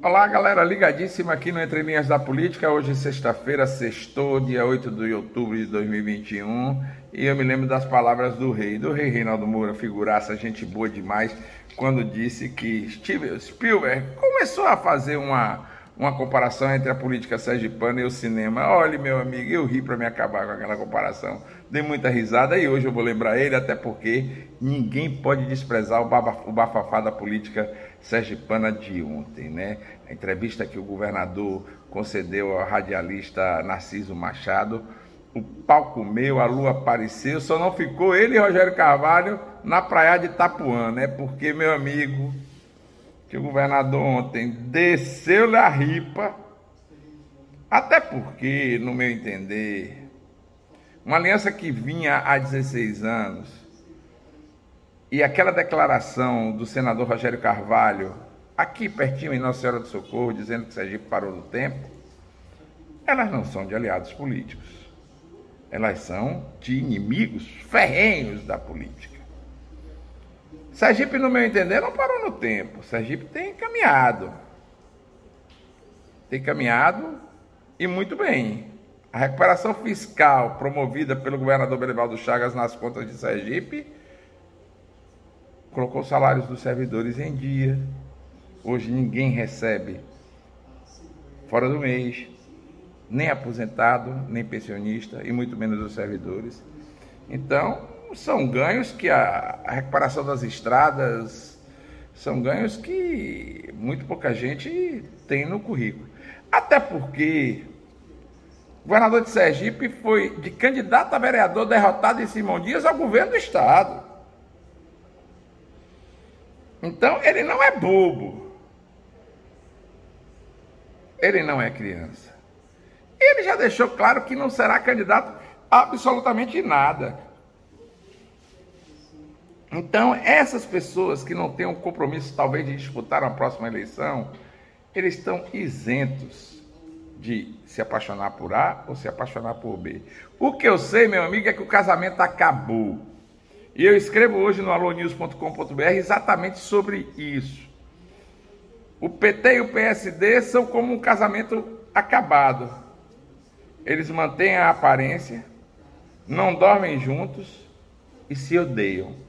Olá, galera, ligadíssima aqui no Entre Linhas da Política. Hoje, sexta-feira, sextou, dia 8 de outubro de 2021. E eu me lembro das palavras do rei, do rei Reinaldo Moura, figuraça, gente boa demais, quando disse que Steven Spielberg começou a fazer uma, uma comparação entre a política sergipana e o cinema. Olha, meu amigo, eu ri para me acabar com aquela comparação. Dei muita risada e hoje eu vou lembrar ele, até porque ninguém pode desprezar o, bafafá da política sergipana de ontem, né? A entrevista que o governador concedeu ao radialista Narciso Machado, o palco meu, a lua apareceu, só não ficou ele e Rogério Carvalho na praia de Itapuã, né? Porque, meu amigo, que o governador ontem desceu-lhe a ripa, até porque, no meu entender, uma aliança que vinha há 16 anos, e aquela declaração do senador Rogério Carvalho, aqui pertinho em Nossa Senhora do Socorro, dizendo que Sergipe parou do tempo, elas não são de aliados políticos. Elas são de inimigos ferrenhos da política. Sergipe, no meu entender, não parou no tempo. Sergipe tem caminhado. Tem caminhado e muito bem. A recuperação fiscal promovida pelo governador Belivaldo Chagas nas contas de Sergipe colocou os salários dos servidores em dia. Hoje ninguém recebe fora do mês, nem aposentado, nem pensionista, e muito menos os servidores. Então, são ganhos que a, a recuperação das estradas são ganhos que muito pouca gente tem no currículo. Até porque o governador de Sergipe foi de candidato a vereador derrotado em Simão Dias ao governo do estado. Então ele não é bobo. Ele não é criança. Ele já deixou claro que não será candidato absolutamente nada. Então, essas pessoas que não têm um compromisso, talvez, de disputar a próxima eleição, eles estão isentos de se apaixonar por A ou se apaixonar por B. O que eu sei, meu amigo, é que o casamento acabou. E eu escrevo hoje no alonews.com.br exatamente sobre isso. O PT e o PSD são como um casamento acabado. Eles mantêm a aparência, não dormem juntos e se odeiam.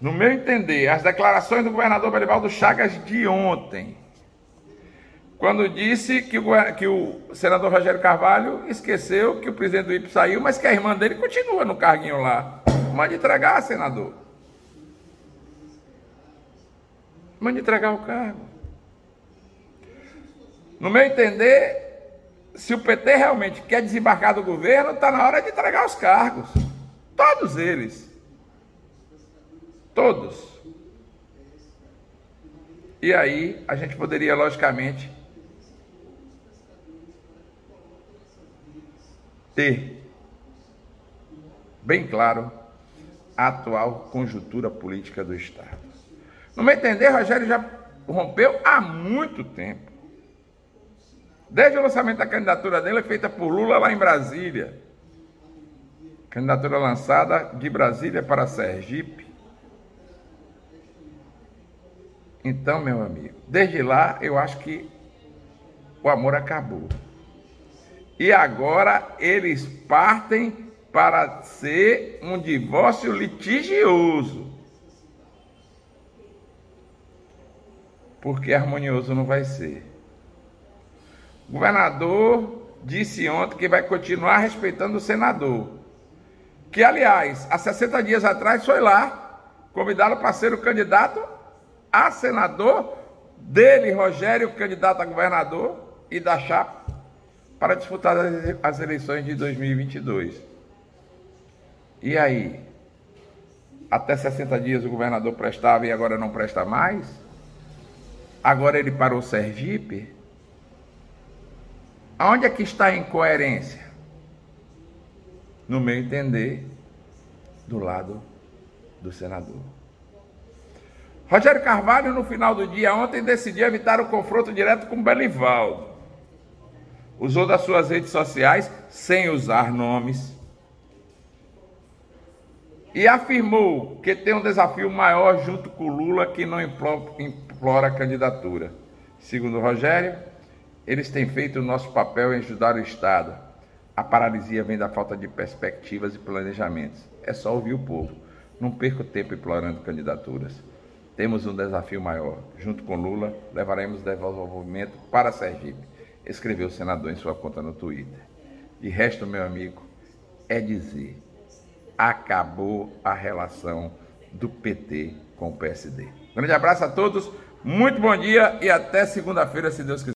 No meu entender, as declarações do governador Belivaldo Chagas de ontem, quando disse que o, que o senador Rogério Carvalho esqueceu que o presidente do IPE saiu, mas que a irmã dele continua no carguinho lá. Mande entregar, senador. Mande entregar o cargo. No meu entender, se o PT realmente quer desembarcar do governo, está na hora de entregar os cargos. Todos eles. Todos. E aí a gente poderia, logicamente, ter bem claro a atual conjuntura política do Estado. No meu entender, Rogério já rompeu há muito tempo. Desde o lançamento da candidatura dele, feita por Lula lá em Brasília. Candidatura lançada de Brasília para Sergipe. Então, meu amigo, desde lá eu acho que o amor acabou. E agora eles partem para ser um divórcio litigioso. Porque harmonioso não vai ser. O governador disse ontem que vai continuar respeitando o senador. Que, aliás, há 60 dias atrás foi lá convidá-lo para ser o candidato a senador, dele, Rogério, candidato a governador, e da chapa para disputar as eleições de 2022. E aí? Até 60 dias o governador prestava e agora não presta mais? Agora ele parou Sergipe? Aonde é que está a incoerência? No meu entender, do lado do senador. Rogério Carvalho, no final do dia ontem, decidiu evitar o confronto direto com Belivaldo. Usou das suas redes sociais, sem usar nomes, e afirmou que tem um desafio maior junto com Lula que não implora candidatura. Segundo Rogério, eles têm feito o nosso papel em ajudar o Estado. A paralisia vem da falta de perspectivas e planejamentos. É só ouvir o povo. Não perca tempo implorando candidaturas. Temos um desafio maior. Junto com Lula, levaremos desenvolvimento para Sergipe, escreveu o senador em sua conta no Twitter. De resto, meu amigo, é dizer: acabou a relação do PT com o PSD. Grande abraço a todos, muito bom dia e até segunda-feira, se Deus quiser.